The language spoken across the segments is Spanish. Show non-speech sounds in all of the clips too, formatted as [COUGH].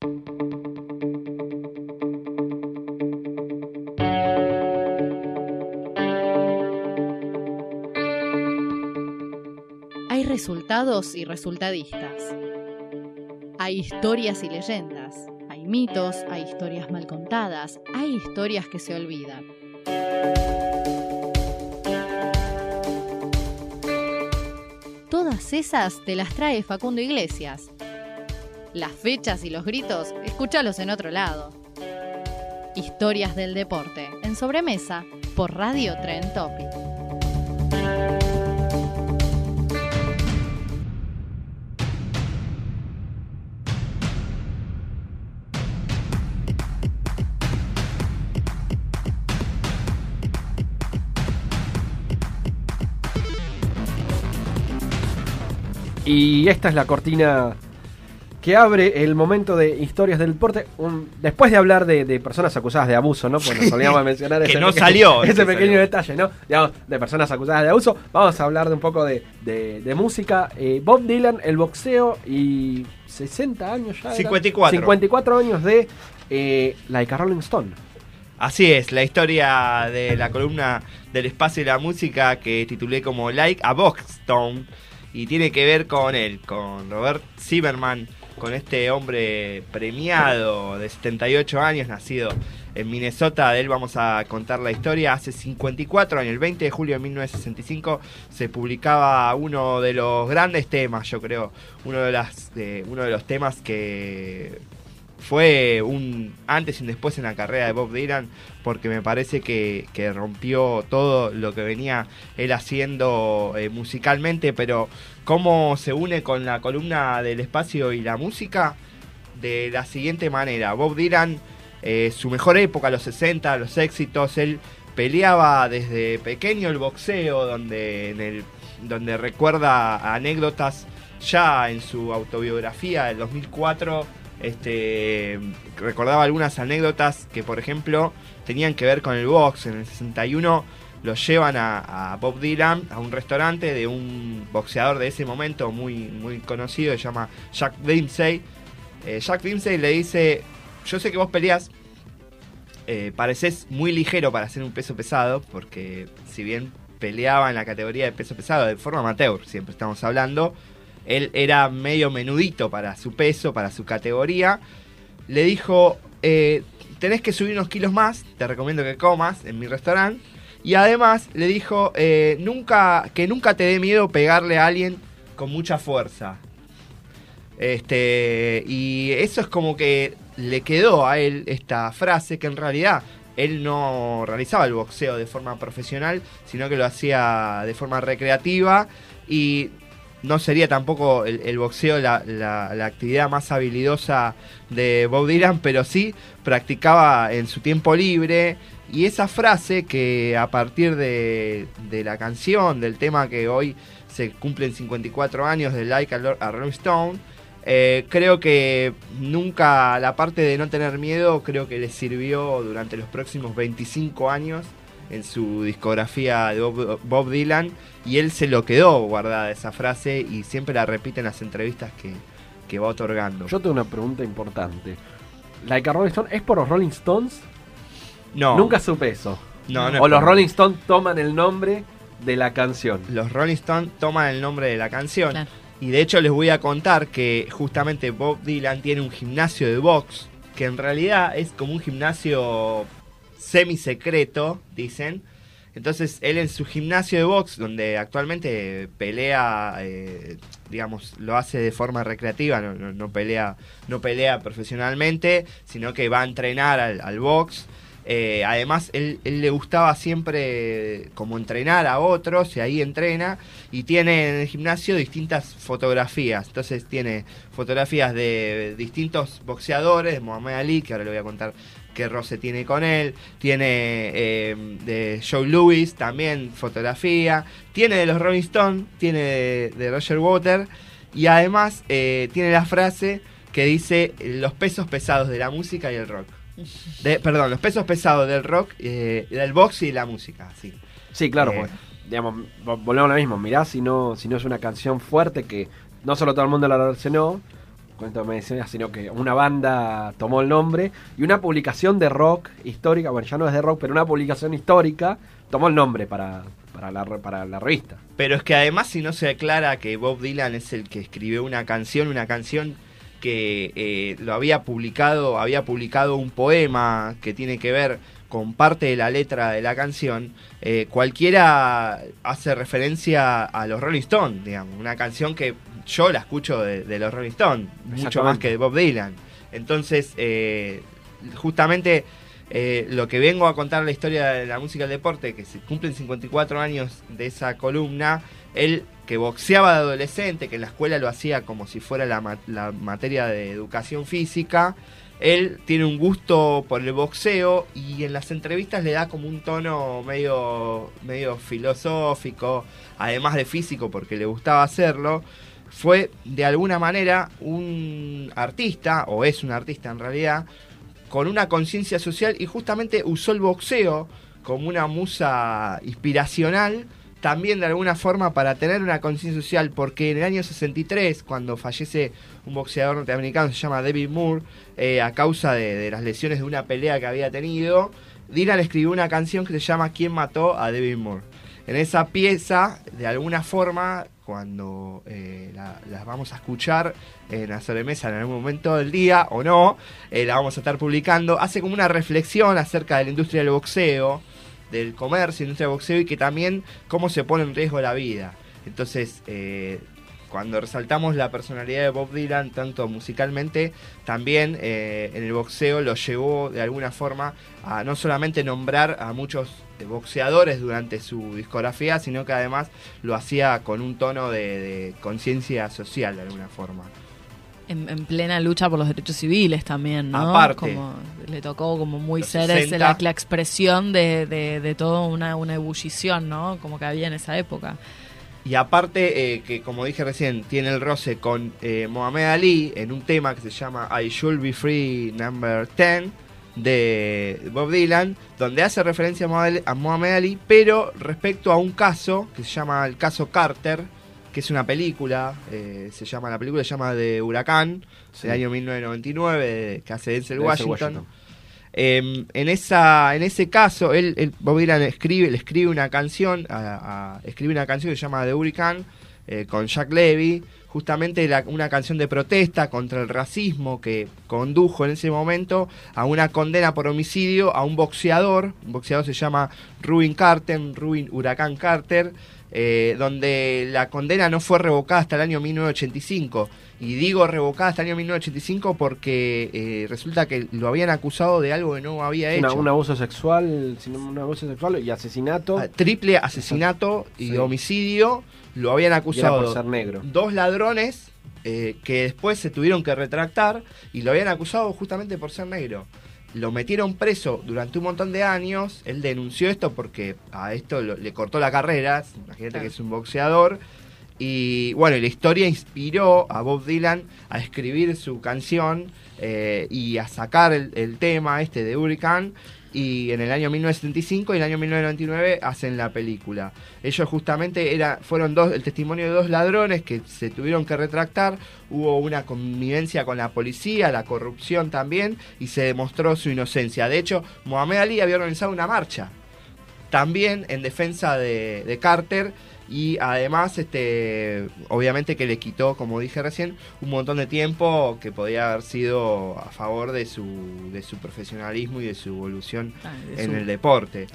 Hay resultados y resultadistas. Hay historias y leyendas. Hay mitos, hay historias mal contadas, hay historias que se olvidan. Todas esas te las trae Facundo Iglesias. Las fechas y los gritos, escúchalos en otro lado. Historias del deporte, en sobremesa, por Radio Tren Topic. Y esta es la cortina que abre el momento de historias del deporte. Un- después de hablar de, de personas acusadas de abuso, ¿no? Pues nos solíamos mencionar Que ese, no salió, [LAUGHS] ese ese pequeño salió. detalle, ¿no? Digamos, de personas acusadas de abuso. Vamos a hablar de un poco de, de- de música. Eh, Bob Dylan, el boxeo y 60 años ya. era. 54. 54 años de eh, Like a Rolling Stone. Así es, la historia de la columna del espacio y la música que titulé como Like a Boxstone y tiene que ver con él, con Robert Zimmerman, con este hombre premiado de 78 años, nacido en Minnesota. De él vamos a contar la historia. Hace 54 años, el 20 de julio de 1965, se publicaba uno de los grandes temas, yo creo, uno de, las, de- uno de los temas que fue un antes y un después en la carrera de Bob Dylan porque me parece que, que rompió todo lo que venía él haciendo eh, musicalmente, pero cómo se une con la columna del espacio y la música de la siguiente manera. Bob Dylan, eh, su mejor época, los 60, los éxitos, él peleaba desde pequeño el boxeo, donde, en el, donde recuerda anécdotas ya en su autobiografía del 2004 este, recordaba algunas anécdotas que, por ejemplo, tenían que ver con el box. En el 61 lo llevan a, Bob Dylan a un restaurante de un boxeador de ese momento muy, muy conocido, se llama Jack Dempsey. Eh, Jack Dempsey le dice, yo sé que vos peleás, eh, pareces muy ligero para hacer un peso pesado, porque si bien peleaba en la categoría de peso pesado de forma amateur, siempre estamos hablando, él era medio menudito para su peso, para su categoría. Le dijo, eh, tenés que subir unos kilos más, te recomiendo que comas en mi restaurante. Y además le dijo, eh, nunca, que nunca te dé miedo pegarle a alguien con mucha fuerza. Este, y eso es como que le quedó a él esta frase que en realidad él no realizaba el boxeo de forma profesional, sino que lo hacía de forma recreativa y no sería tampoco el, boxeo la, la- la actividad más habilidosa de Bob Dylan, pero sí practicaba en su tiempo libre. Y esa frase que a partir de, de la canción, del tema que hoy se cumplen 54 años de Like a, Lo- a Rolling Stone, eh, creo que nunca la parte de no tener miedo creo que le sirvió durante los próximos 25 años en su discografía de Bob, Bob Dylan y él se lo quedó guardada esa frase y siempre la repite en las entrevistas que, que va otorgando. Yo tengo una pregunta importante. Like a Rolling Stone, ¿es por los Rolling Stones? no, Nunca supe eso. no, no es o los Rolling Stones toman el nombre de la canción. Los Rolling Stones toman el nombre de la canción. Claro. Y de hecho les voy a contar que justamente Bob Dylan tiene un gimnasio de box, que en realidad es como un gimnasio semi secreto, dicen. Entonces él en su gimnasio de box, donde actualmente pelea, eh, digamos, lo hace de forma recreativa, no, no- no pelea, no pelea profesionalmente, sino que va a entrenar al, al box. Eh, además, él, él le gustaba siempre como entrenar a otros y ahí entrena y tiene en el gimnasio distintas fotografías. Entonces tiene fotografías de distintos boxeadores, de Mohamed Ali, que ahora le voy a contar qué roce tiene con él, tiene eh, de Joe Lewis también fotografía, tiene de los Rolling Stones, tiene de, de Roger Water y además eh, tiene la frase que dice los pesos pesados de la música y el rock. De- perdón, los pesos pesados del rock, eh, del box y la música, sí. Sí, claro, pues, digamos, vo- volvemos a lo mismo. Mirá si no, si no es una canción fuerte que no solo todo el mundo la relacionó, cuento me decía, sino que una banda tomó el nombre y una publicación de rock histórica, bueno, ya no es de rock, pero una publicación histórica tomó el nombre para, para, la, para la revista. Pero es que además si no se aclara que Bob Dylan es el que escribió una canción, una canción que eh, lo había publicado, había publicado un poema que tiene que ver con parte de la letra de la canción, eh, cualquiera hace referencia a los Rolling Stones, digamos, una canción que yo la escucho de, de los Rolling Stones, mucho más que de Bob Dylan. Entonces, eh, justamente eh, lo que vengo a contar la historia de la música del deporte, que se cumplen 54 años de esa columna, él que boxeaba de adolescente, que en la escuela lo hacía como si fuera la, la materia de educación física, él tiene un gusto por el boxeo y en las entrevistas le da como un tono medio, medio filosófico, además de físico porque le gustaba hacerlo. Fue de alguna manera un artista, o es un artista en realidad, con una conciencia social y justamente usó el boxeo como una musa inspiracional también de alguna forma para tener una conciencia social porque en el año 63 cuando fallece un boxeador norteamericano se llama David Moore eh, a causa de, de las lesiones de una pelea que había tenido Dylan escribió una canción que se llama ¿Quién mató a David Moore? En esa pieza de alguna forma cuando eh, la, las vamos a escuchar en la sobremesa en algún momento del día o no, eh, la vamos a estar publicando, hace como una reflexión acerca de la industria del boxeo, del comercio, industria del boxeo y que también cómo se pone en riesgo la vida. Entonces, eh, cuando resaltamos la personalidad de Bob Dylan, tanto musicalmente, también en el boxeo lo llevó de alguna forma a no solamente nombrar a muchos boxeadores durante su discografía, sino que además lo hacía con un tono de, de conciencia social de alguna forma. En, en plena lucha por los derechos civiles también, ¿no? Aparte. Como le tocó como muy ser ese, 60. la, la expresión de, de, de toda una, una ebullición, ¿no? Como que había en esa época. Y aparte, eh, que como dije recién, tiene el roce con eh, Mohamed Ali en un tema que se llama I Should Be Free Number 10 de Bob Dylan, donde hace referencia a Mohamed- Ali, pero respecto a un caso que se llama el caso Carter, que es una película, eh, se llama la película se llama de Huracán, Sí. del año 1999, de- que hace Denzel Washington. Eh, en esa en ese caso él, él- Bob Dylan escribe le escribe una canción a- a- escribe una canción que se llama The Hurricane eh, con Jack Levy justamente la- una canción de protesta contra el racismo que condujo en ese momento a una condena por homicidio a un boxeador. Un boxeador se llama Rubin Carter Rubin Huracán Carter eh, donde la condena no fue revocada hasta el año 1985 y digo revocada hasta el año 1985 porque eh, resulta que lo habían acusado de algo que no había Una- hecho. un abuso sexual, un abuso sexual y asesinato. Ah, Triple asesinato y Sí. homicidio lo habían acusado por ser negro. dos ladrones eh, que después se tuvieron que retractar y lo habían acusado justamente por ser negro. Lo metieron preso durante un montón de años. Él denunció esto porque a esto lo- le cortó la carrera. Imagínate Claro. que es un boxeador. Y bueno, la historia inspiró a Bob Dylan a escribir su canción eh, y a sacar el, tema este de Hurricane. Y en el año 1975 y el año 1999 hacen la película. Ellos justamente era, fueron dos, el testimonio de dos ladrones que se tuvieron que retractar. Hubo una connivencia con la policía, la corrupción también, y se demostró su inocencia. De hecho, Mohamed Ali había organizado una marcha también en defensa de, de Carter y además este obviamente que le quitó como dije recién un montón de tiempo que podía haber sido a favor de su de su profesionalismo y de su evolución Ah, de en su- el deporte.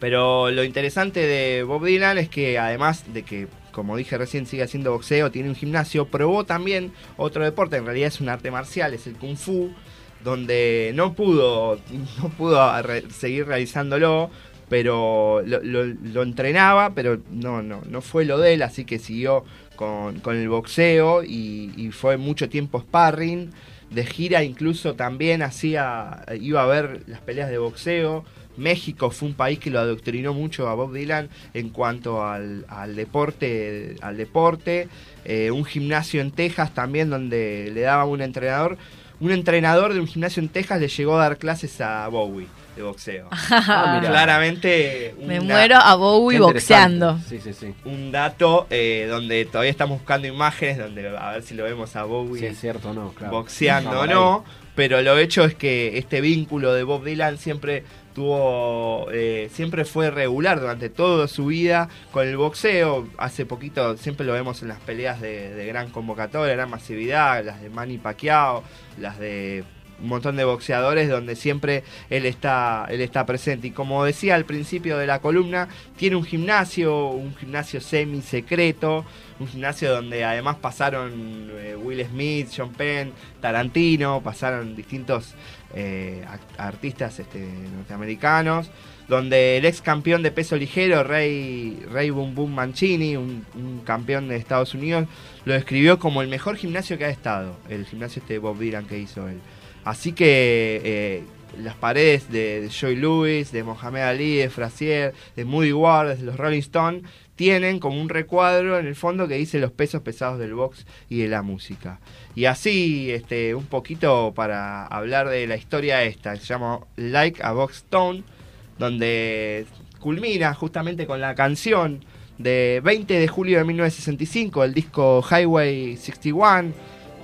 Pero lo interesante de Bob Dylan es que además de que como dije recién sigue haciendo boxeo tiene un gimnasio probó también otro deporte en realidad es un arte marcial es el kung fu donde no pudo, no pudo seguir realizándolo, pero lo, lo- entrenaba, pero no, no, no fue lo de él, así que siguió con, con el boxeo y, y fue mucho tiempo sparring. De gira incluso también hacía, iba a ver las peleas de boxeo. México fue un país que lo adoctrinó mucho a Bob Dylan en cuanto al, al deporte, al deporte. Eh, un gimnasio en Texas también donde le daba un entrenador. Un entrenador de un gimnasio en Texas le llegó a dar clases a Bowie de boxeo. [LAUGHS] Ah. Claramente Me una- muero a Bowie boxeando. Sí, sí, sí. un dato eh, donde todavía estamos buscando imágenes donde a ver si lo vemos a Bowie Si es cierto o no, claro. boxeando No, no, pero lo hecho es que este vínculo de Bob Dylan siempre tuvo, eh, siempre fue regular durante toda su vida con el boxeo. Hace poquito siempre lo vemos en las peleas de, gran convocatoria, gran masividad, las de Manny Pacquiao, las de un montón de boxeadores donde siempre él está él está presente. Y como decía al principio de la columna tiene un gimnasio un gimnasio semi secreto un gimnasio donde además pasaron eh, Will Smith John Penn Tarantino pasaron distintos eh, artistas este, norteamericanos donde el ex campeón de peso ligero Rey Rey Boom Boom Mancini un, campeón de Estados Unidos lo describió como el mejor gimnasio que ha estado el gimnasio este Bob Dylan que hizo él Así que eh, las paredes de, de Joy Lewis, de Mohamed Ali, de Frazier, de Moody Ward, de los Rolling Stones, tienen como un recuadro en el fondo que dice los pesos pesados del box y de la música. Y así, este, un poquito para hablar de la historia esta, que se llama Like a Box Stone, donde culmina justamente con la canción de 20 de julio de 1965, el disco Highway 61,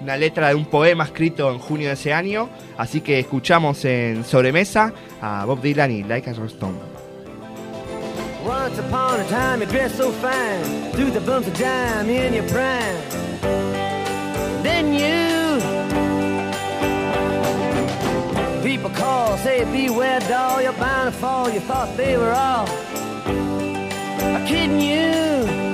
una letra de un poema escrito en junio de ese año. Así que escuchamos en sobremesa a Bob Dylan y Like a Stone. Once upon a time you dressed so fine, threw the bumps of dime in your prime. Then you, people call, say beware doll, you're bound to fall. You thought they were all kidding. You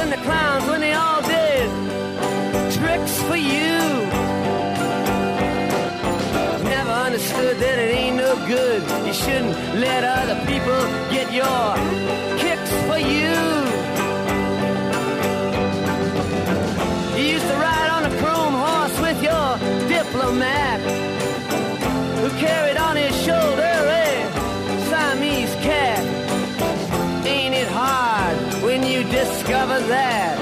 And the clowns when they all did tricks for you. Never understood that it ain't no good. You shouldn't let other people get your kicks for you. You used to ride on a chrome horse with your diplomat discovered that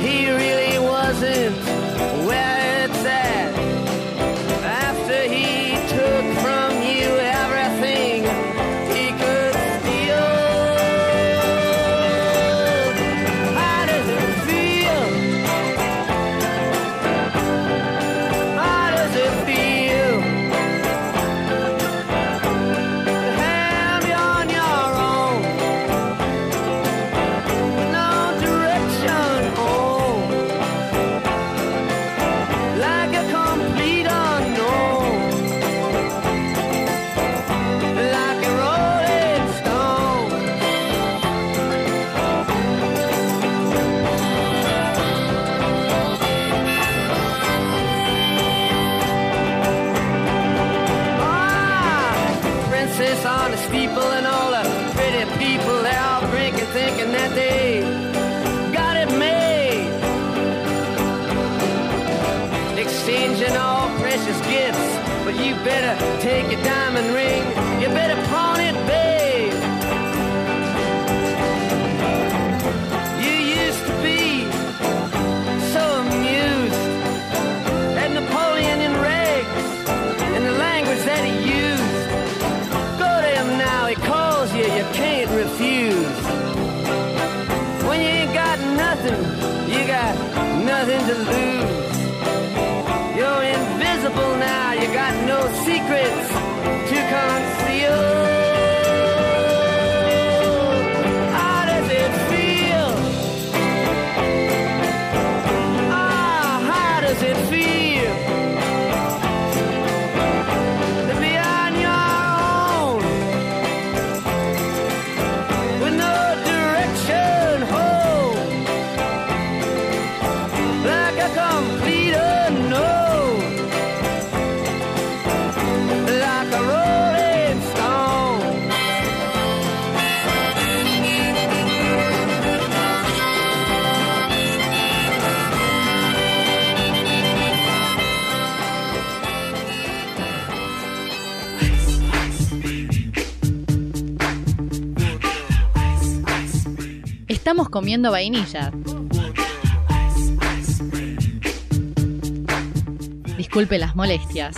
he really wasn't Estamos comiendo vainilla. Disculpe las molestias.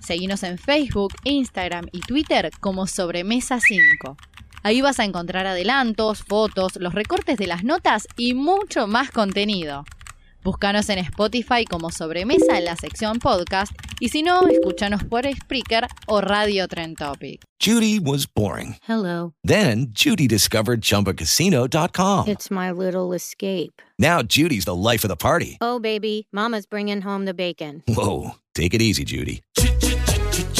Seguinos en Facebook, Instagram y Twitter como Sobremesa 5. Ahí vas a encontrar adelantos, fotos, los recortes de las notas y mucho más contenido. Búscanos en Spotify como Sobremesa en la sección podcast y si no, escúchanos por Spreaker o Radio Trend Topic. Judy was boring. Hello. Then Judy discovered ChumbaCasino.com. It's my little escape. Now Judy's the life of the party. Oh, baby, Mama's bringing home the bacon. Whoa, take it easy, Judy.